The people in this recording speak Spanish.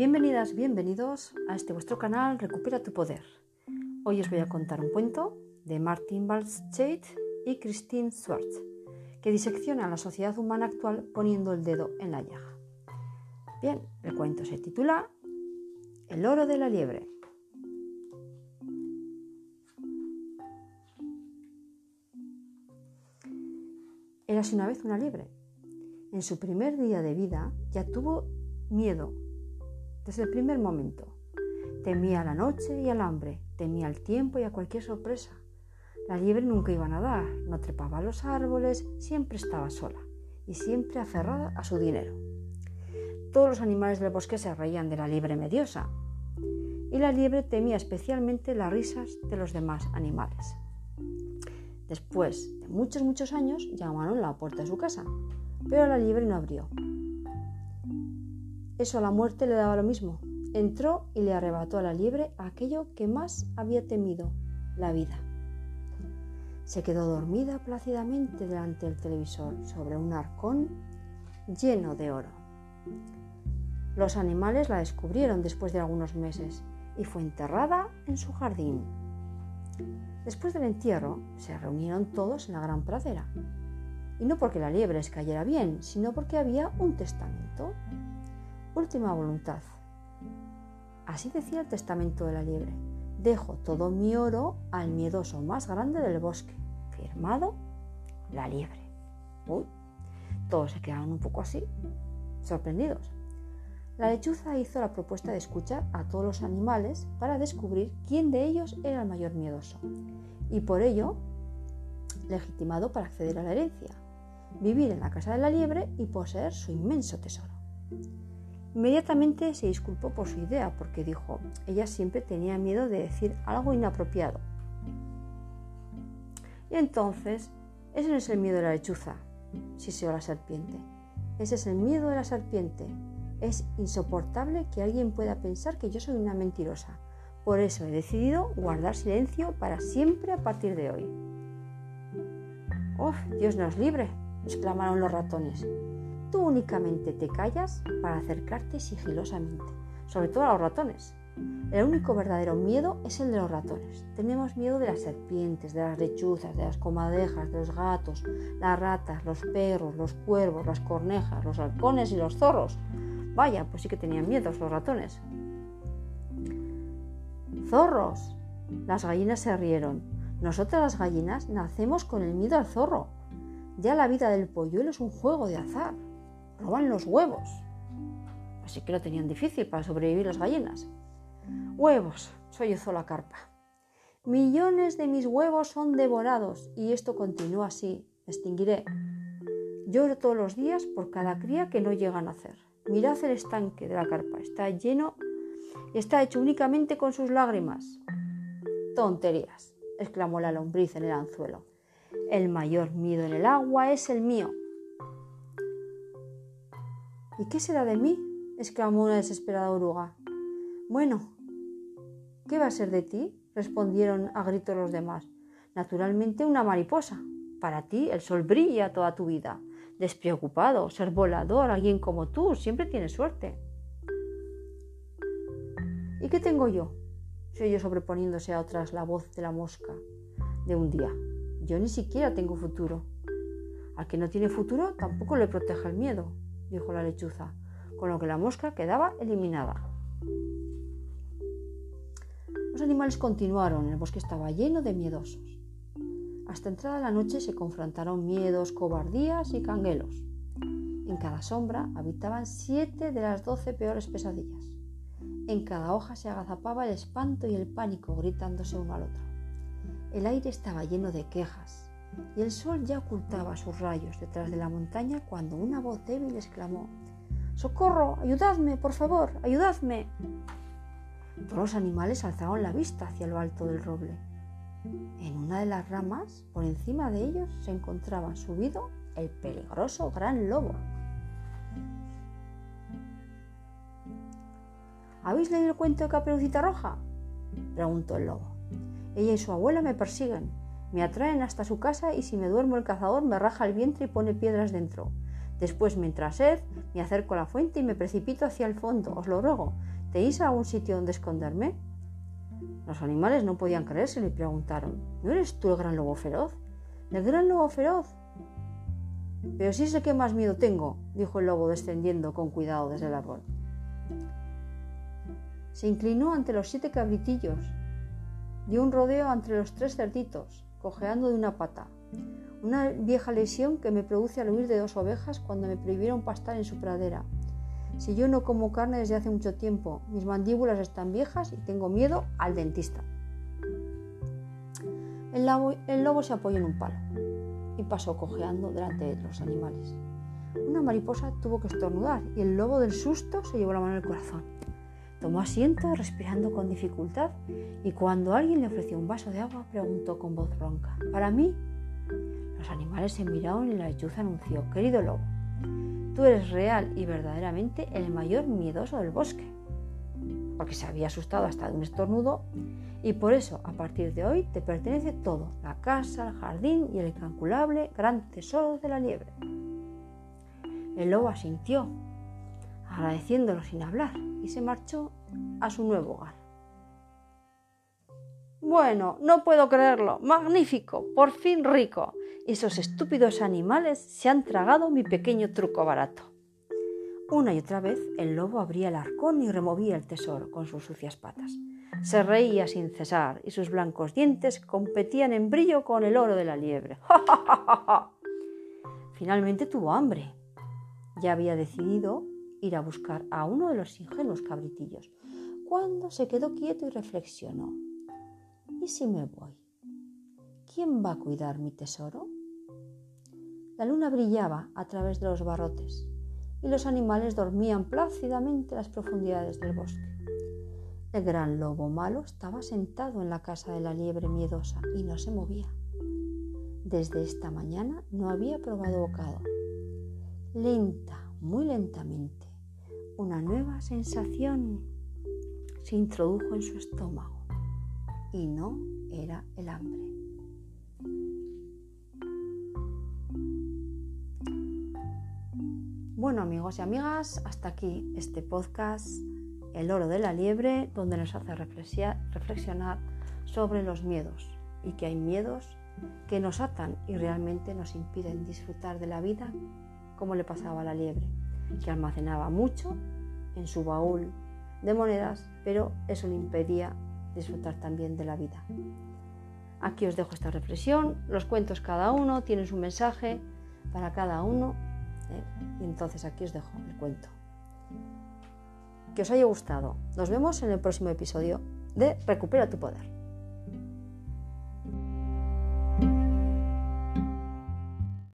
Bienvenidas, bienvenidos a este vuestro canal Recupera tu Poder. Hoy os voy a contar un cuento de Martin Balscheit y Christine Schwartz, que disecciona la sociedad humana actual poniendo el dedo en la llaga. Bien, el cuento se titula El oro de la liebre. Érase una vez una liebre. En su primer día de vida ya tuvo miedo desde el primer momento. Temía la noche y el hambre, temía el tiempo y a cualquier sorpresa. La liebre nunca iba a nadar, no trepaba a los árboles, siempre estaba sola y siempre aferrada a su dinero. Todos los animales del bosque se reían de la liebre mediosa y la liebre temía especialmente las risas de los demás animales. Después de muchos, muchos años llamaron a la puerta de su casa, pero la liebre no abrió. Eso a la muerte le daba lo mismo. Entró y le arrebató a la liebre aquello que más había temido, la vida. Se quedó dormida plácidamente delante del televisor sobre un arcón lleno de oro. Los animales la descubrieron después de algunos meses y fue enterrada en su jardín. Después del entierro se reunieron todos en la gran pradera. Y no porque la liebre les cayera bien, sino porque había un testamento última voluntad. Así decía el testamento de la liebre. Dejo todo mi oro al miedoso más grande del bosque. Firmado, la liebre. Uy, todos se quedaron un poco así, sorprendidos. La lechuza hizo la propuesta de escuchar a todos los animales para descubrir quién de ellos era el mayor miedoso y por ello legitimado para acceder a la herencia, vivir en la casa de la liebre y poseer su inmenso tesoro. Inmediatamente se disculpó por su idea porque dijo, ella siempre tenía miedo de decir algo inapropiado. Y entonces, ese no es el miedo de la lechuza, siseó la serpiente. Ese es el miedo de la serpiente. Es insoportable que alguien pueda pensar que yo soy una mentirosa. Por eso he decidido guardar silencio para siempre a partir de hoy. ¡Uf! Dios nos libre! exclamaron los ratones. Tú únicamente te callas para acercarte sigilosamente, sobre todo a los ratones. El único verdadero miedo es el de los ratones. Tenemos miedo de las serpientes, de las lechuzas, de las comadejas, de los gatos, las ratas, los perros, los cuervos, las cornejas, los halcones y los zorros. Vaya, pues sí que tenían miedo los ratones. Zorros. Las gallinas se rieron. Nosotras las gallinas nacemos con el miedo al zorro. Ya la vida del polluelo es un juego de azar roban los huevos. Así que lo tenían difícil para sobrevivir las gallinas. Huevos, soy la carpa. Millones de mis huevos son devorados y esto continúa así. Me extinguiré. Lloro todos los días por cada cría que no llega a nacer. Mirad el estanque de la carpa. Está lleno está hecho únicamente con sus lágrimas. Tonterías, exclamó la lombriz en el anzuelo. El mayor miedo en el agua es el mío. ¿Y qué será de mí? exclamó una desesperada oruga. Bueno, ¿qué va a ser de ti? respondieron a gritos los demás. Naturalmente una mariposa. Para ti el sol brilla toda tu vida. Despreocupado, ser volador, alguien como tú, siempre tiene suerte. ¿Y qué tengo yo? Se oyó sobreponiéndose a otras la voz de la mosca de un día. Yo ni siquiera tengo futuro. Al que no tiene futuro tampoco le protege el miedo dijo la lechuza, con lo que la mosca quedaba eliminada. Los animales continuaron, el bosque estaba lleno de miedosos. Hasta entrada la noche se confrontaron miedos, cobardías y canguelos. En cada sombra habitaban siete de las doce peores pesadillas. En cada hoja se agazapaba el espanto y el pánico gritándose uno al otro. El aire estaba lleno de quejas, y el sol ya ocultaba sus rayos detrás de la montaña cuando una voz débil exclamó ¡Socorro! ¡Ayudadme, por favor! ¡Ayudadme! Todos los animales alzaron la vista hacia lo alto del roble. En una de las ramas, por encima de ellos, se encontraba subido el peligroso gran lobo. ¿Habéis leído el cuento de Caperucita Roja? preguntó el lobo. Ella y su abuela me persiguen me atraen hasta su casa y si me duermo el cazador me raja el vientre y pone piedras dentro. Después, mientras sed, me acerco a la fuente y me precipito hacia el fondo. Os lo ruego, ¿tenéis algún sitio donde esconderme? Los animales no podían creerse y le preguntaron, ¿no eres tú el gran lobo feroz? ¿El gran lobo feroz? Pero sí sé que más miedo tengo, dijo el lobo descendiendo con cuidado desde el árbol. Se inclinó ante los siete cabritillos, dio un rodeo entre los tres cerditos, cojeando de una pata. Una vieja lesión que me produce al huir de dos ovejas cuando me prohibieron pastar en su pradera. Si yo no como carne desde hace mucho tiempo, mis mandíbulas están viejas y tengo miedo al dentista. El lobo, el lobo se apoyó en un palo y pasó cojeando delante de los animales. Una mariposa tuvo que estornudar y el lobo del susto se llevó la mano al corazón. Tomó asiento respirando con dificultad y cuando alguien le ofreció un vaso de agua preguntó con voz ronca, ¿para mí? Los animales se miraron y la lechuza anunció, querido lobo, tú eres real y verdaderamente el mayor miedoso del bosque, porque se había asustado hasta de un estornudo y por eso a partir de hoy te pertenece todo, la casa, el jardín y el incalculable gran tesoro de la liebre. El lobo asintió, agradeciéndolo sin hablar, y se marchó a su nuevo hogar. Bueno, no puedo creerlo. Magnífico. Por fin rico. Esos estúpidos animales se han tragado mi pequeño truco barato. Una y otra vez el lobo abría el arcón y removía el tesoro con sus sucias patas. Se reía sin cesar y sus blancos dientes competían en brillo con el oro de la liebre. Finalmente tuvo hambre. Ya había decidido ir a buscar a uno de los ingenuos cabritillos, cuando se quedó quieto y reflexionó. ¿Y si me voy? ¿Quién va a cuidar mi tesoro? La luna brillaba a través de los barrotes y los animales dormían plácidamente en las profundidades del bosque. El gran lobo malo estaba sentado en la casa de la liebre miedosa y no se movía. Desde esta mañana no había probado bocado. Lenta, muy lentamente, una nueva sensación se introdujo en su estómago y no era el hambre. Bueno amigos y amigas, hasta aquí este podcast El oro de la liebre, donde nos hace reflexionar sobre los miedos y que hay miedos que nos atan y realmente nos impiden disfrutar de la vida como le pasaba a la liebre que almacenaba mucho en su baúl de monedas, pero eso le impedía disfrutar también de la vida. Aquí os dejo esta reflexión, los cuentos cada uno tienen su mensaje para cada uno, ¿eh? y entonces aquí os dejo el cuento. Que os haya gustado. Nos vemos en el próximo episodio de Recupera tu poder.